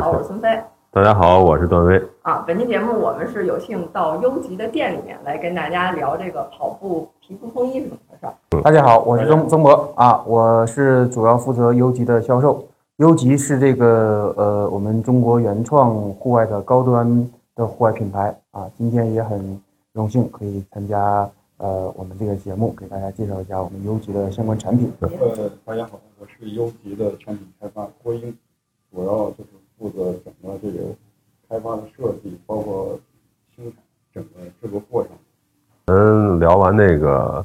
好，我是孙飞。大家好，我是段威。啊，本期节目我们是有幸到优吉的店里面来跟大家聊这个跑步皮肤风衣是怎么回事。大家好，我是曾曾博啊，我是主要负责优吉的销售。优吉是这个呃我们中国原创户外的高端的户外品牌啊，今天也很荣幸可以参加呃我们这个节目，给大家介绍一下我们优吉的相关产品。呃，大家好，我是优吉的产品开发郭英，主要就是负责整个这个开发的设计，包括生产整个制作过程。嗯，聊完那个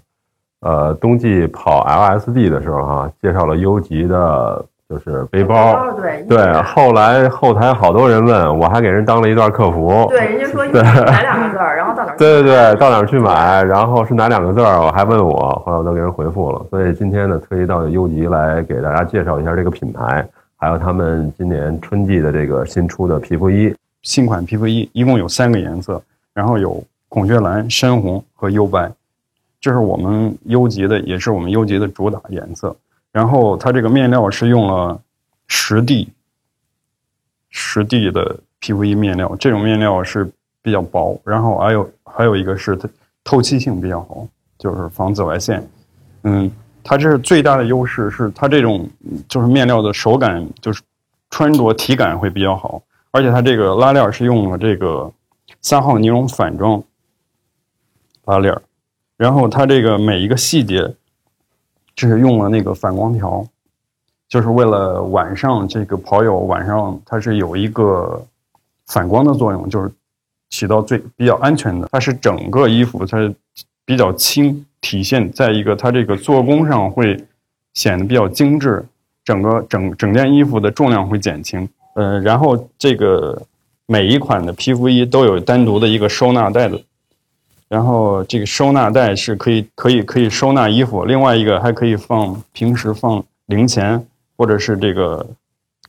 呃冬季跑 LSD 的时候哈、介绍了优级的就是背包。对对，后来后台好多人问，我还给人当了一段客服。对，人家说 哪两个字儿，然后到哪儿？对对对，到哪儿去买，然后是哪两个字儿，我还问我，后来我都给人回复了。所以今天呢，特意到优吉来给大家介绍一下这个品牌，还有他们今年春季的这个新出的皮肤衣。新款皮肤衣一共有三个颜色，然后有孔雀蓝、深红和幽白，这是我们优级的，也是我们优级的主打颜色。然后它这个面料是用了实地实地的皮肤衣面料，这种面料是比较薄，然后还有还有一个是它透气性比较好，就是防紫外线。嗯，它这是最大的优势是它这种就是面料的手感，就是穿着体感会比较好，而且它这个拉链是用了这个三号尼龙反装拉链，然后它这个每一个细节，这是用了那个反光条，就是为了晚上这个跑友晚上它是有一个反光的作用，就是起到最比较安全的。它是整个衣服它比较轻，体现在一个它这个做工上会显得比较精致，整个整整件衣服的重量会减轻。呃，然后这个每一款的皮肤衣都有单独的一个收纳袋子，然后这个收纳袋是可以可以可以收纳衣服，另外一个还可以放平时放零钱或者是这个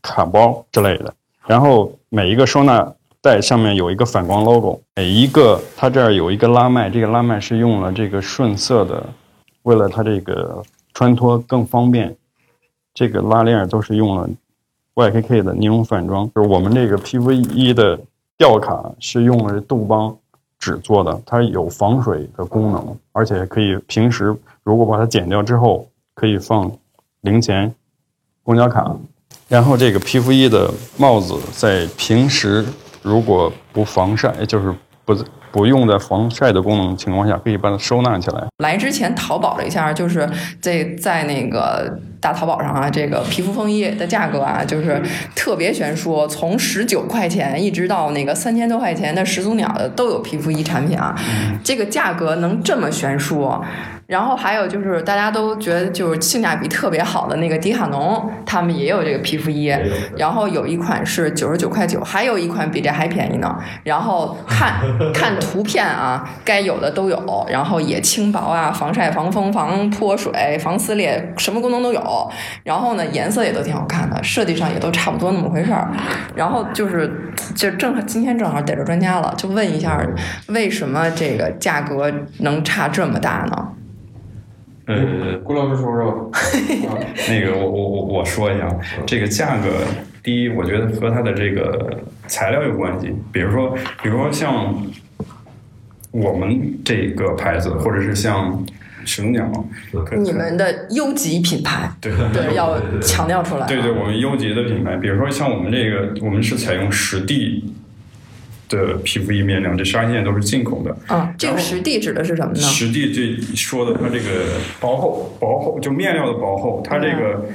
卡包之类的。然后每一个收纳在上面有一个反光 logo，每一个它这儿有一个拉麦，这个拉麦是用了这个顺色的，为了它这个穿脱更方便，这个拉链都是用了 YKK 的尼龙反装。就是我们这个 PV 的吊卡是用了杜邦纸做的，它有防水的功能，而且可以平时如果把它剪掉之后，可以放零钱、公交卡。然后这个皮肤衣的帽子在平时如果不防晒，就是不不用在防晒的功能情况下，可以把它收纳起来。来之前淘宝了一下，就是在在那个大淘宝上啊，这个皮肤风衣的价格啊，就是特别悬殊，从十九块钱一直到那个三千多块钱的始祖鸟的都有皮肤衣产品啊。这个价格能这么悬殊，然后还有就是大家都觉得就是性价比特别好的那个迪卡侬，他们也有这个皮肤衣，然后有一款是九十九块九，还有一款比这还便宜呢。然后看 看图片啊，该有的都有，然后也轻薄啊，防晒、防风、防泼水、防撕裂，什么功能都有。然后呢，颜色也都挺好看的，设计上也都差不多那么回事儿。然后就是就正好今天正好逮着专家了，就问一下，为什么这个价格能差这么大呢？呃，郭老师说说吧。那个我我我我说一下，这个价格，第一，我觉得和它的这个材料有关系。比如说，比如说像我们这个牌子，或者是像始祖鸟，可你们的优级品牌，对对，要强调出来。对对，我们优级的品牌，比如说像我们这个，我们是采用实地的皮肤衣面料，这纱线都是进口的。啊，这个实地指的是什么呢？实地这说的它这个薄厚，薄厚就面料的薄厚，它这个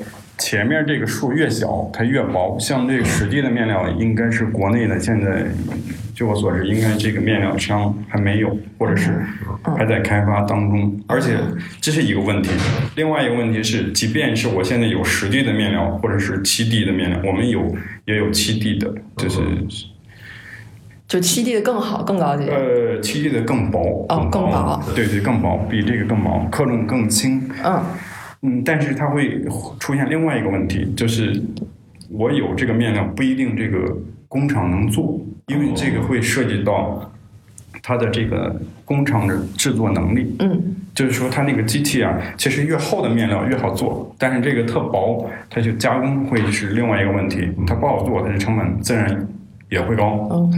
前面这个数越小，它越薄。像这个实际的面料，应该是国内的现在，据我所知，应该这个面料商还没有，或者是还在开发当中。而且这是一个问题，另外一个问题是，即便是我现在有实地的面料，或者是七 D 的面料，我们有也有七 D 的，就是就七 D 的更好，更高级。呃七 D 的更薄，哦更薄，对对，更薄，比这个更薄，克重更轻。嗯嗯，但是它会出现另外一个问题，就是我有这个面料不一定这个工厂能做，因为这个会涉及到它的这个工厂的制作能力。嗯就是说，它那个机器啊，其实越厚的面料越好做，但是这个特薄，它就加工会是另外一个问题，它不好做，它的成本自然也会高。，OK，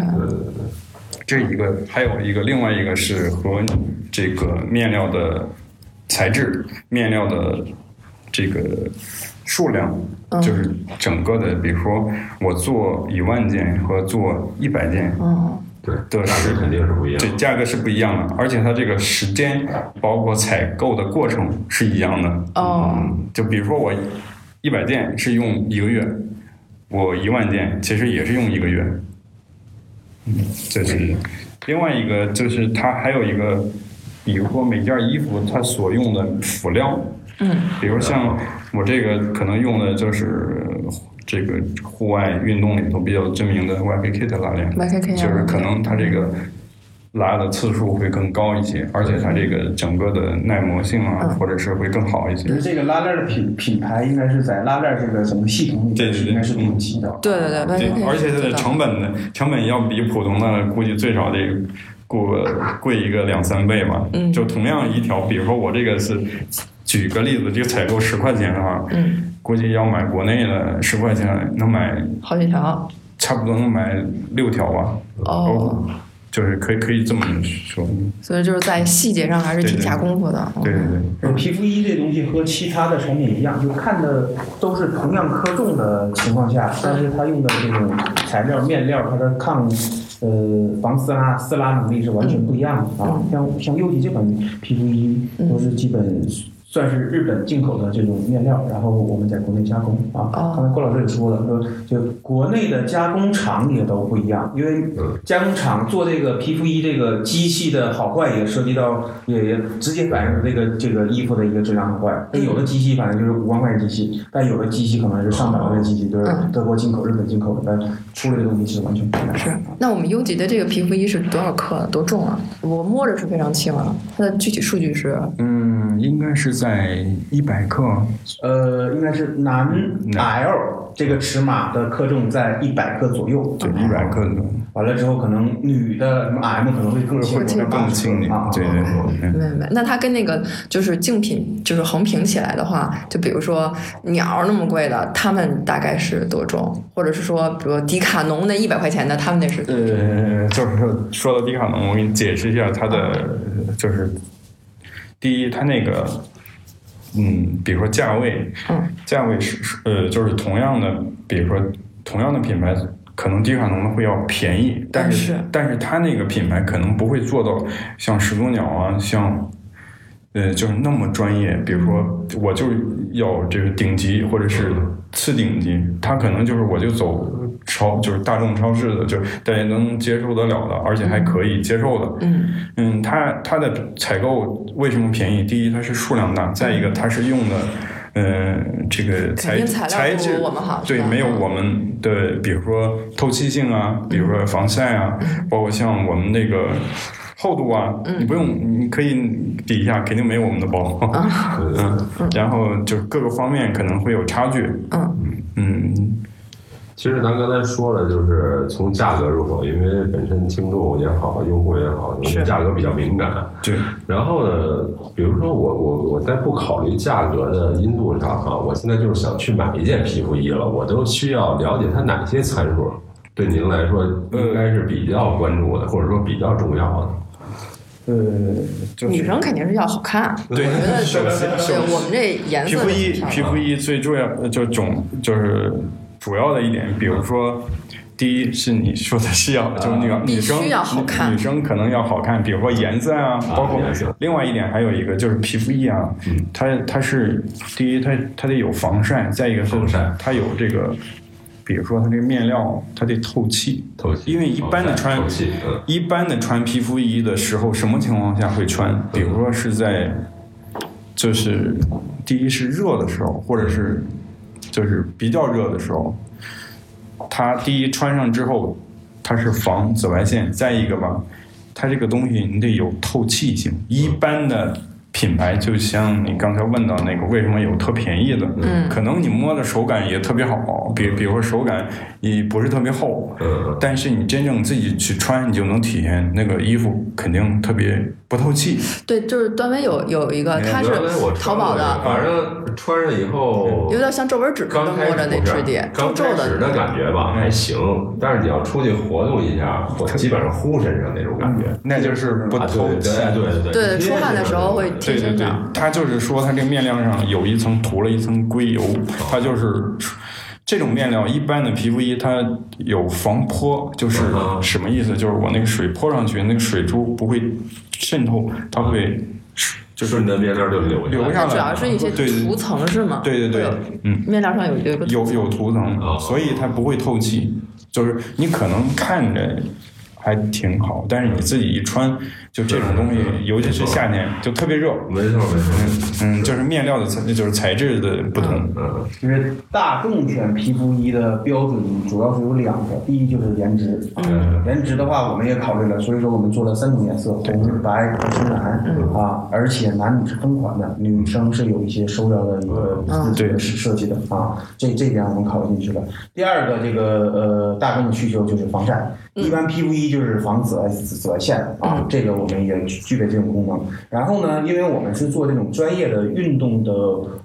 这一个，还有一个，另外一个是和这个面料的材质、面料的这个数量，就是整个的，比如说我做一万件和做一百件嗯对，的是价格肯定是不一样这的。价格是不一样的，而且它这个时间包括采购的过程是一样的。哦嗯，就比如说我一百件是用一个月，我一万件其实也是用一个月。嗯，这是另外一个，就是它还有一个，比如说每件衣服它所用的辅料，嗯，比如像我这个可能用的就是这个户外运动里头比较知名的 YKK 的拉链 YKK 啊就是可能它这个拉的次数会更高一些，而且它这个整个的耐磨性啊，嗯。或者是会更好一些就是这个拉链的品品牌应该是在拉链这个整个系统里对对对应该是顶级的。对对对对，而且它的。成本呢，成本要比普通的估计最少得贵贵一个两三倍吧。嗯就同样一条，比如说我这个是，举个例子，这个采购十块钱的话，嗯，估计要买国内的十块钱能买好几条，差不多能买六条吧。哦，就是可以可以这么说。所以就是在细节上还是挺下功夫的。对对对。呃皮肤衣这东西和其他的产品一样，就看的都是同样克重的情况下，但是它用的这种材料面料，它的抗呃防撕拉撕拉能力是完全不一样的啊。像像优体这款皮肤衣都是基本算是日本进口的这种面料，然后我们在国内加工啊。哦刚才郭老师也说了，说就国内的加工厂也都不一样，因为加工厂做这个皮肤衣这个机器的好坏也涉及到，也也直接反映这个这个衣服的一个质量好坏。那有的机器反正就是五万块钱机器，但有的机器可能是上百万的机器，就是嗯德国进口、日本进口的，但出来的东西是完全不一样的。是，那我们优级的这个皮肤衣是多少克？多重啊？我摸着是非常轻啊，它的具体数据是嗯，应该是在一百克。呃，应该是男嗯 L 这个尺码的克重在一百克左右，对，一百克的，完了之后，可能女的什么 M 可能会更轻，会会更轻一点啊。。对对对。没没，那它跟那个就是竞品，就是横平起来的话，就比如说鸟那么贵的，他们大概是多重？或者是说，比如迪卡侬那一百块钱的，他们那是呃，就是说说到迪卡侬，我给你解释一下它的，就是第一，它那个，嗯，比如说价位，嗯，价位是是呃，就是同样的，比如说同样的品牌，可能迪卡侬的会要便宜，但是是但是它那个品牌可能不会做到像始祖鸟啊，像。呃，就是那么专业，比如说，我就要这个顶级或者是次顶级，他可能就是我就走超，就是大众超市的，就是大家能接受得了的，而且还可以接受的。嗯嗯，它它的采购为什么便宜？第一，它是数量大；再一个，它是用的，呃，这个材材质我们好对，没有我们的，比如说透气性啊，比如说防晒啊，包括像我们那个。厚度啊，你不用，你可以比一下，肯定没有我们的薄。嗯，然后就各个方面可能会有差距。嗯嗯，其实咱刚才说了，就是从价格入手，因为本身听众也好，用户也好，对价格比较敏感。对，然后呢，比如说我我我在不考虑价格的因素上啊，我现在就是想去买一件皮肤衣了，我都需要了解它哪些参数，对您来说应该是比较关注的，或者说比较重要的。呃，就是女生肯定是要好看。对我觉得首先对我们这颜色皮肤衣皮肤衣最重要呃就种就是主要的一点，比如说。第一是你说的是要，就是那个必女生须要好看。女生可能要好看，比如说颜色啊，包括另外一点还有一个就是皮肤衣啊，它它是第一它它得有防晒，再一个是防晒。它有这个，比如说它这个面料它得透气，透气。因为一般的穿一般的穿皮肤衣的时候，什么情况下会穿？比如说是在，就是第一是热的时候，或者是就是比较热的时候，它第一穿上之后，它是防紫外线，再一个吧，它这个东西你得有透气性。一般的品牌，就像你刚才问到那个，为什么有特便宜的？嗯可能你摸的手感也特别好，比比如说手感也不是特别厚，嗯但是你真正自己去穿，你就能体验那个衣服肯定特别不透气。对，就是段威有有一个，他是淘宝的，反正穿上以后有点像皱纹纸似的刚开摸着那质地，皱刚皱开始的的。感觉吧还行，但是你要出去活动一下，我基本上呼身上那种感觉。那就是不啊，透对气。对对对，出汗的时候会贴对对对身上。，它就是说它这个面料上有一层涂了一层硅油，它就是这种面料，一般的皮肤衣它有防泼，就是嗯什么意思？就是我那个水泼上去，那个水珠不会渗透，它会就是你的面料就流留下来。主要是一些对对涂层是吗？对对对，嗯，面料上有个有有涂层哦，所以它不会透气。就是你可能看着还挺好，但是你自己一穿，就这种东西，尤其是夏天就特别热。没错没错，嗯，就是面料的材，就是材质的不同。嗯其实大众选皮肤衣的标准主要是有两个，第一就是颜值，嗯。颜值的话我们也考虑了，所以说我们做了三种颜色，红、白和深蓝啊，而且男女是分款的，女生是有一些收腰的一个自己的设计的啊，这这点我们考虑进去了。第二个这个呃大众的需求就是防晒，一般皮肤衣就是防紫外紫紫外线啊，这个我们也具备这种功能。然后呢，因为我们是做这种专业的运动的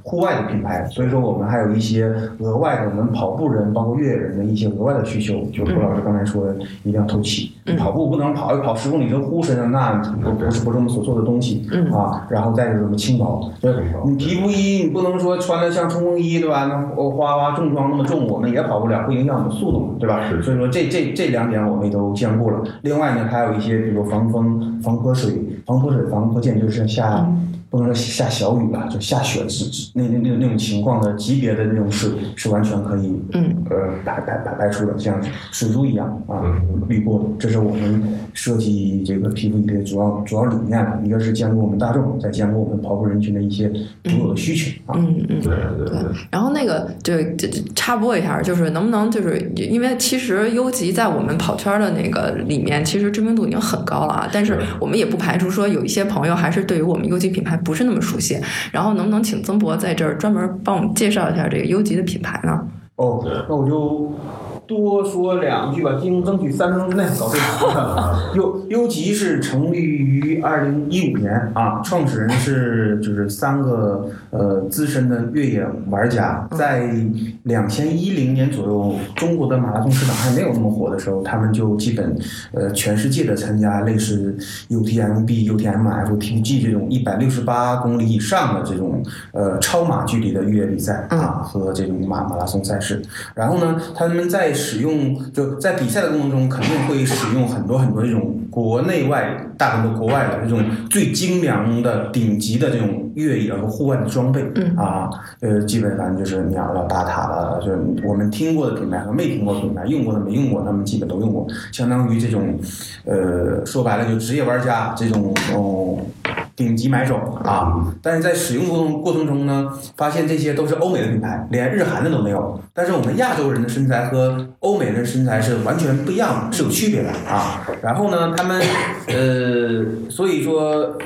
户外的品牌，所以说我们还有一些额外的我们跑步人包括越野人的一些额外的需求，就是胡老师刚才说的，一定要透气。跑步不能跑一跑十公里就呼身上，那不不是不是我们所做的东西啊。然后再就是什么轻薄，就是你皮肤衣你不能说穿的像冲锋衣对吧？那花花重装那么重，我们也跑不了，会影响我们速度，对吧？所以说这这这两点我们也都兼顾了。另外呢，还有一些比如防风、防泼水、防泼水、防泼溅，就是下。不能说下小雨吧，就下雪是是那那那那种情况的级别的那种水是完全可以，嗯，呃排排排排出的，像水珠一样啊，滤过的。这是我们设计这个皮肤衣的主要主要理念了，一个是兼顾我们大众，再兼顾我们跑步人群的一些独有的需求啊。嗯嗯。对对对，然后那个就插播一下，就是能不能就是因为其实优级在我们跑圈的那个里面，其实知名度已经很高了啊，但是我们也不排除说有一些朋友还是对于我们优级品牌不是那么熟悉。然后能不能请曾博在这儿专门帮我们介绍一下这个优吉的品牌呢？哦，那我就多说两句吧，尽争取三分钟之内搞定。优优吉是成立于二零一五年啊，创始人是就是三个呃资深的越野玩家，在两千一零年左右，中国的马拉松市场还没有那么火的时候，他们就基本呃全世界的参加类似 UTMB、UTMF、TPG 这种一百六十八公里以上的这种呃超马距离的越野比赛啊和这种马马拉松赛事。然后呢，他们在使用就在比赛的过程中，肯定会使用很多很多这种国内外大部分都国外的这种最精良的顶级的这种越野和户外的装备、嗯啊，呃，基本上就是鸟了、巴塔了，就是我们听过的品牌和没听过的品牌，用过的没用过，他们基本都用过，相当于这种呃说白了就职业玩家这种哦。顶级买手啊，但是在使用过程过程中呢，发现这些都是欧美的品牌，连日韩的都没有。但是我们亚洲人的身材和欧美人的身材是完全不一样的，是有区别的啊。然后呢，他们呃，所以说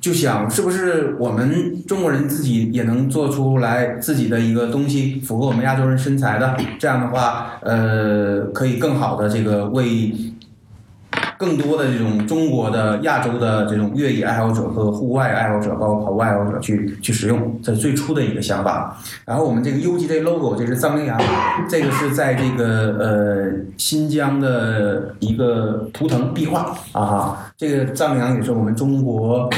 就想是不是我们中国人自己也能做出来自己的一个东西，符合我们亚洲人身材的，这样的话，呃，可以更好的这个为。更多的这种中国的、亚洲的这种越野爱好者和户外爱好者，包括跑步爱好者去去使用，这是最初的一个想法。然后我们这个 UG 这 logo，这是藏羚羊，这个是在这个呃新疆的一个图腾壁画啊，这个藏羚羊也是我们中国。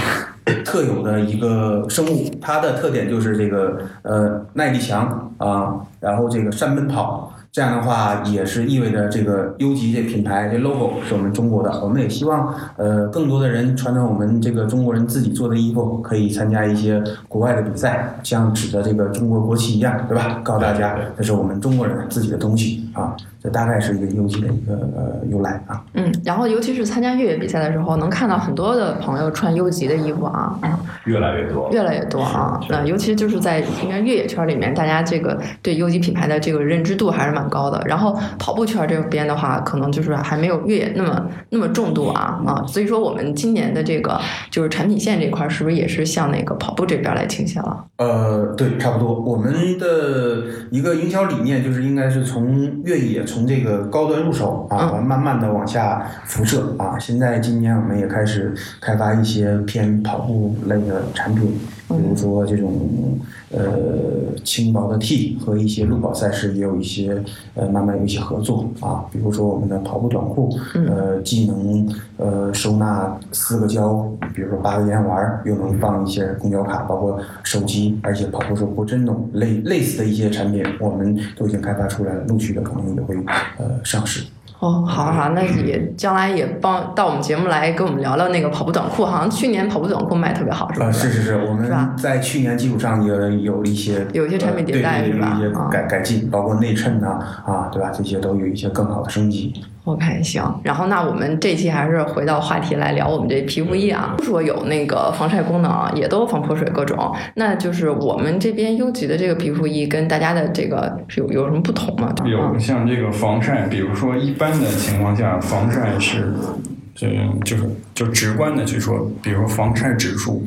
特有的一个生物，它的特点就是这个呃耐力强啊，然后这个善奔跑，这样的话也是意味着这个优级这品牌这 logo 是我们中国的。我们也希望呃更多的人穿着我们这个中国人自己做的衣服，可以参加一些国外的比赛，像指着这个中国国旗一样，对吧？告诉大家这是我们中国人自己的东西啊。这大概是一个优级的一个呃由来啊。嗯，然后尤其是参加越野比赛的时候，能看到很多的朋友穿优级的衣服啊，嗯越来越多。越来越多啊。那尤其就是在应该越野圈里面，大家这个对优级品牌的这个认知度还是蛮蛮高的。然后跑步圈这边的话，可能就是还没有越野那么那么重度啊啊，所以说我们今年的这个就是产品线这块，是不是也是向那个跑步这边来倾斜了？呃，对，差不多。我们的一个营销理念就是应该是从越野从这个高端入手啊，嗯慢慢的往下辐射啊。现在今年我们也开始开发一些偏跑步类的产品，比如说这种呃轻薄的 T 和一些路跑赛事也有一些呃慢慢有一些合作啊。比如说我们的跑步短裤，呃，既能呃收纳四个胶，比如说八个烟丸儿，又能放一些公交卡，包括手机，而且跑步时候不震动，类类似的一些产品，我们都已经开发出来了，陆续的可能也会呃上市。哦，好好好，那也将来也帮到我们节目来跟我们聊聊那个跑步短裤，好像去年跑步短裤卖特别好，是呃，不是？是是，我们在去年基础上也有一些有一些产品迭代是吧？有一些啊。改改进，包括内衬呐啊，对吧？这些都有一些更好的升级。OK，行。然后那我们这期还是回到话题来聊我们这皮肤衣啊，不说有那个防晒功能啊，也都防泼水各种。那就是我们这边优级的这个皮肤衣跟大家的这个是有有什么不同吗？有嗯像这个防晒，比如说一般的情况下，防晒是，这就是就直观的去说，比如防晒指数，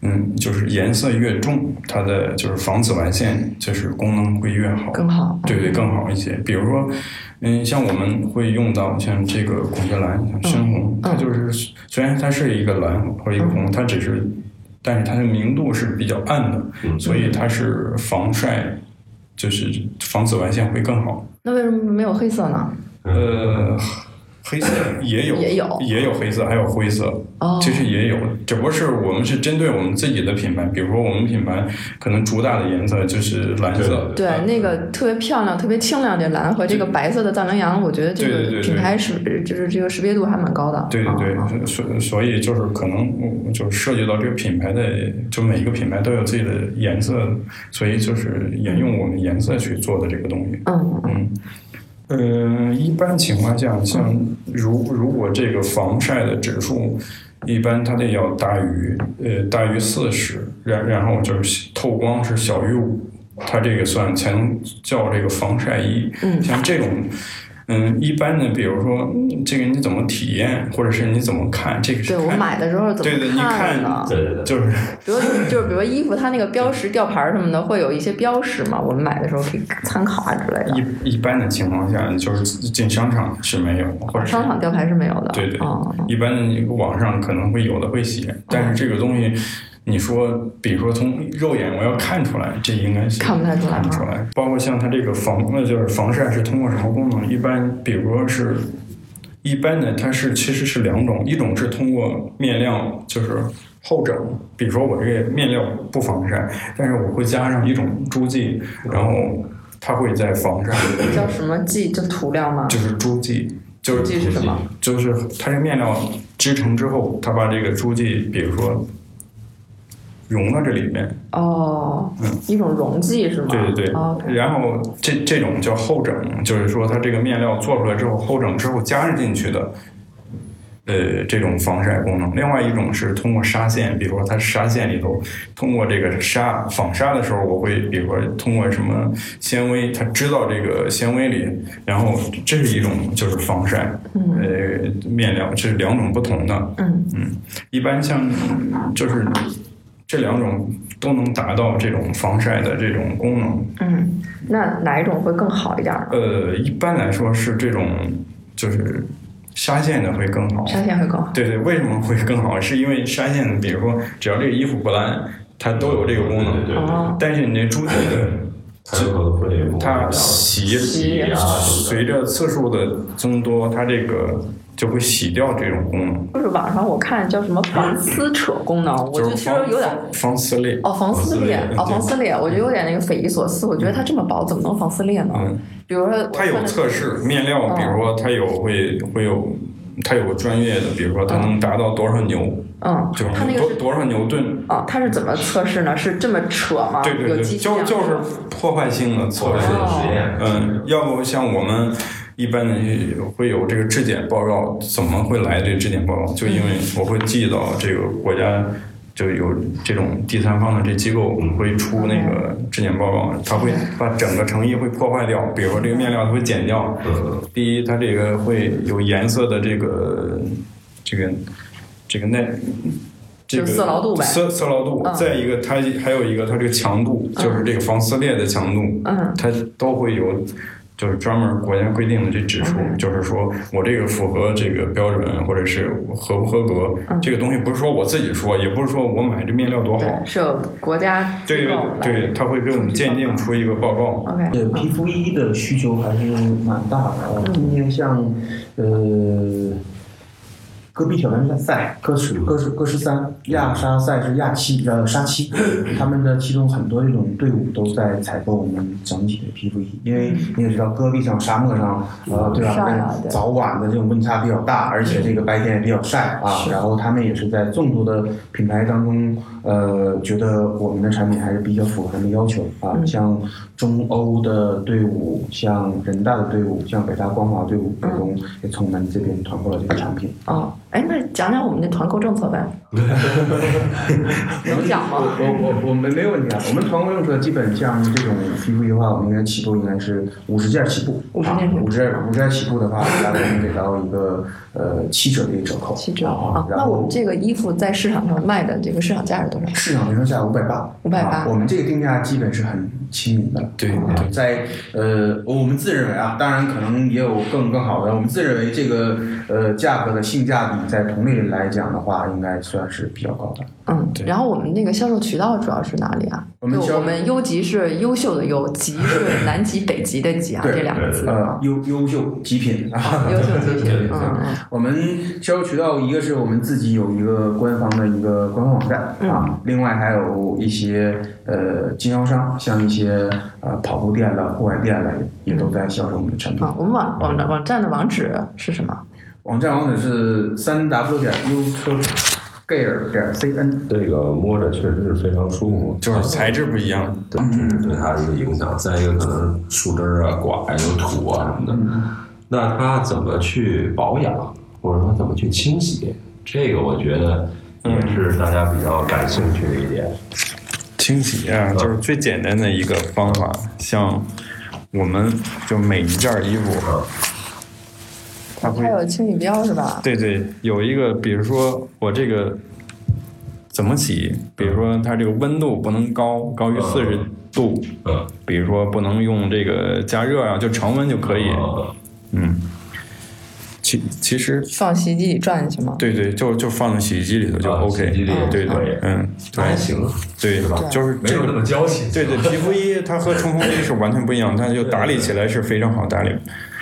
嗯，就是颜色越重，它的就是防紫外线就是功能会越好，更好。对对，更好一些。比如说，嗯，像我们会用到像这个孔雀蓝、像深红，它就是虽然它是一个蓝或一个红，它只是，但是它的明度是比较暗的，所以它是防晒，就是防紫外线会更好。那为什么没有黑色呢？呃，黑色 也有，也有。也有黑色，还有灰色，哦。其实也有，只不过是我们是针对我们自己的品牌，比如说我们品牌可能主打的颜色就是蓝色，对，那个特别漂亮、特别清亮，的蓝和这个白色的藏羚羊，我觉得这个品牌识就是这个识别度还蛮高的。对对对啊，所所以就是可能嗯就涉及到这个品牌的，就每一个品牌都有自己的颜色，所以就是沿用我们颜色去做的这个东西。嗯嗯。嗯，呃，一般情况下，像如如果这个防晒的指数，一般它得要大于呃大于四十，然然后就是透光是小于五，它这个算才能叫这个防晒衣。嗯像这种。嗯，一般的，比如说嗯这个你怎么体验，或者是你怎么看，这个是对我买的时候怎对对，你么看看呢？对对对，就是比如就是比如衣服它那个标识、吊牌什么的，会有一些标识嘛，我们买的时候可以参考啊之类的。一一般的情况下，就是进商场是没有，或者商场吊牌是没有的。对对一般的网上可能会有的会写，但是这个东西，你说，比如说从肉眼我要看出来，这应该是看不太出来啊看不出来。包括像它这个防，那就是防晒是通过什么功能？一般，比如说是，一般的它是其实是两种，一种是通过面料，就是后整，比如说我这个面料不防晒，但是我会加上一种珠剂，然后它会在防晒。叫什么剂？就涂料吗？就是珠剂，就是剂是什么？就是它这面料织成之后，它把这个珠剂，比如说融到这里面，哦，嗯一种溶剂是吗？对对对，然后这这种叫后整，就是说它这个面料做出来之后，后整之后加入进去的。呃，这种防晒功能。另外一种是通过纱线，比如说它纱线里头，通过这个纱纺纱的时候，我会比如说通过什么纤维，它织到这个纤维里，然后这是一种就是防晒，呃，面料，这是两种不同的。嗯嗯，一般像就是这两种都能达到这种防晒的这种功能。嗯，那哪一种会更好一点呢？呃，一般来说是这种就是纱线的会更好。纱线会更好。对对，为什么会更好？是因为纱线的，比如说只要这个衣服不烂，它都有这个功能。对对对哦，但是你那珠体的，它有可能会它洗洗啊随着次数的增多，它这个就会洗掉这种功能，就是网上我看叫什么防撕扯功能，我就就是其实有点防防撕裂。哦防撕裂哦防撕裂，我觉得有点那个匪夷所思。我觉得它这么薄，怎么能防撕裂呢？嗯，比如说它有测试面料，哦比如说它有会会有，它有个专业的，比如说它能达到多少牛，嗯就是，它那个是多多少牛顿。哦，它是怎么测试呢？是这么扯吗？对对对，就就是破坏性的测试。哦实验，嗯，要不像我们一般的会有这个质检报告，怎么会来这质检报告？就因为我会寄到这个国家就有这种第三方的这机构会出那个质检报告，它会把整个成衣会破坏掉，比如说这个面料它会剪掉。第一，它这个会有颜色的这个这个这个耐。这个色牢度呗。色色牢度。嗯，再一个它还有一个它这个强度，就是这个防撕裂的强度，嗯。它都会有，就是专门国家规定的这指数，嗯就是说我这个符合这个标准，或者是合不合格，嗯这个东西不是说我自己说，也不是说我买这面料多好，，是有国家机对对，他会给我们鉴定出一个报告。OK，对皮肤衣的需求还是蛮大的。呃今天像呃，戈壁挑战赛，戈十戈十戈十三，亚沙赛是亚七呃沙七，他们的其中很多这种队伍都在采购我们整体的皮肤衣，因为你也知道戈壁上、沙漠上，呃，对吧？啊对早晚的这种温差比较大，而且这个白天也比较晒啊。然后他们也是在众多的品牌当中，呃，觉得我们的产品还是比较符合他们要求啊。像中欧的队伍，像人大的队伍，像北大光华队伍，最终也从我们这边团购了这个产品。啊，哎，那讲讲我们的团购政策呗，能讲吗？我我我们没有问题啊，我们团购政策基本像这种皮肤衣的话，我们应该起步应该是五十件起步，五十件起步。五十五十件起步的话，大概能给到一个呃七折的一个折扣，七折啊那我们这个衣服在市场上卖的这个市场价是多少？市场零售价五百八，580啊。我们这个定价基本是很亲民的对。在呃，我们自认为啊，当然可能也有更更好的，我们自认为这个呃价格的性价比在同类来讲的话，应该算是比较高的。嗯，对然后我们那个销售渠道主要是哪里啊？我们我们优级是优秀的优，级是南极北极的极啊，这两个字呃啊，，优优秀极品啊，优秀极品 对，嗯嗯我们销售渠道一个是我们自己有一个官方的一个官方网站嗯啊，另外还有一些呃经销商，像一些呃跑步店了、户外店了，也都在销售我们的产品。啊，我们网网站网站的网址是什么？网站网址是三 w 点 u gear 点 cn。这个摸着确实是非常舒服，就是材质不一样，对，这是对它的一个影响。再一个，可能树枝啊、刮呀、有土啊什么的，那它怎么去保养，或者说怎么去清洗，这个我觉得也是大家比较感兴趣的一点。清洗啊，就是最简单的一个方法。像我们就每一件衣服，它会它有清洗标是吧？对对，有一个，比如说我这个怎么洗？比如说它这个温度不能高，高于四十度，嗯，比如说不能用这个加热啊，就常温就可以。嗯，其其实放洗衣机里转进去吗？对对，就就放在洗衣机里头就啊 OK。洗衣机里对可嗯，那还行，对吧？就是这个没有那么娇气。对对，皮肤衣它和冲锋衣是完全不一样，它就打理起来是非常好打理。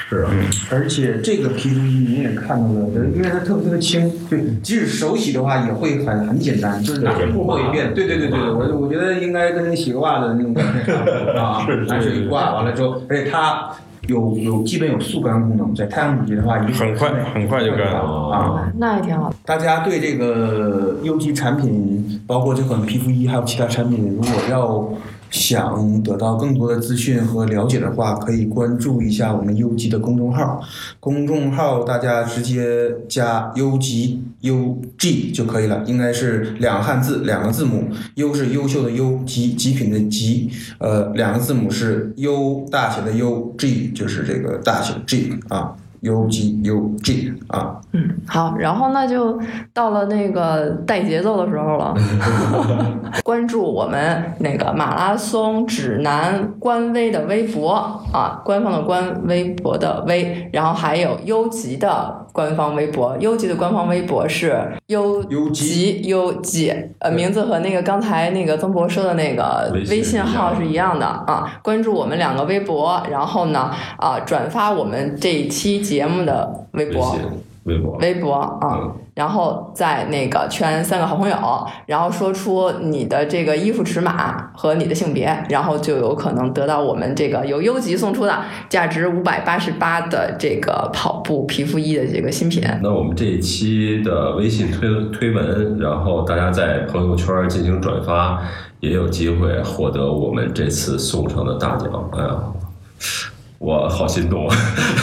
是啊，而且这个皮肤衣你也看到了，因为它特别特别轻，就即使手洗的话也会很很简单，就是拿水过过一遍。对对对对对，我我觉得应该跟洗个袜子那种感觉差不多啊，拿水一挂完了之后，而且它有有基本有速干功能，在太阳底下的话，一很快很快就干了。啊。那也挺好。大家对这个优级产品，包括这款皮肤衣，还有其他产品，如果要想得到更多的资讯和了解的话，可以关注一下我们优级的公众号。公众号大家直接加优级 U G 就可以了，应该是两个汉字，两个字母。优是优秀的优，极极品的极，呃，两个字母是 U 大写的 U G，就是这个大写 G 啊。U G U G 啊，嗯，好，然后那就到了那个带节奏的时候了。关注我们那个马拉松指南官微的微博啊，官方的官，微博的微，然后还有优级的官方微博，优级的官方微博是优优吉优级，呃，名字和那个刚才那个曾博说的那个微信微信号是一样的啊。关注我们两个微博，然后呢啊，转发我们这一期节目的微博。微博，微博啊，嗯然后在那个圈三个好朋友，然后说出你的这个衣服尺码和你的性别，然后就有可能得到我们这个由优级送出的价值五百八十八的这个跑步皮肤衣的这个新品。那我们这一期的微信推推文，然后大家在朋友圈进行转发，也有机会获得我们这次送上的大奖。哎呀，我好心动啊！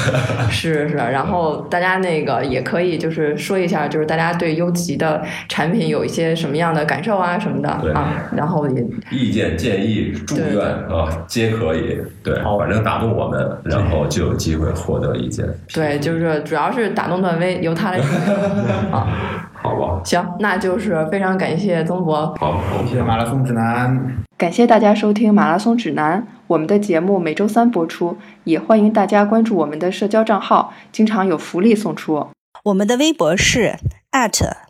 是是，然后大家那个也可以就是说一下，就是大家对优吉的产品有一些什么样的感受啊什么的对啊，然后也意见、建议、祝愿啊，皆可以。对，反正打动我们，然后就有机会获得意见。对，就是主要是打动段威，由他来决定 啊。好吧，行，那就是非常感谢曾博，好，谢谢马拉松指南。感谢大家收听《马拉松指南》，我们的节目每周三播出，也欢迎大家关注我们的社交账号，经常有福利送出。我们的微博是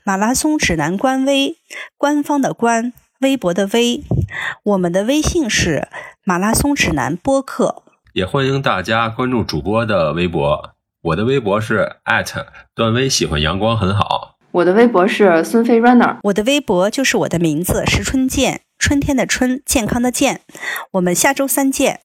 马拉松指南官微，官方的官，微博的微。我们的微信是马拉松指南播客。也欢迎大家关注主播的微博，我的微博是段威喜欢阳光很好。我的微博是孙飞 runner，我的微博就是我的名字石春健，春天的春，健康的健。我们下周三见。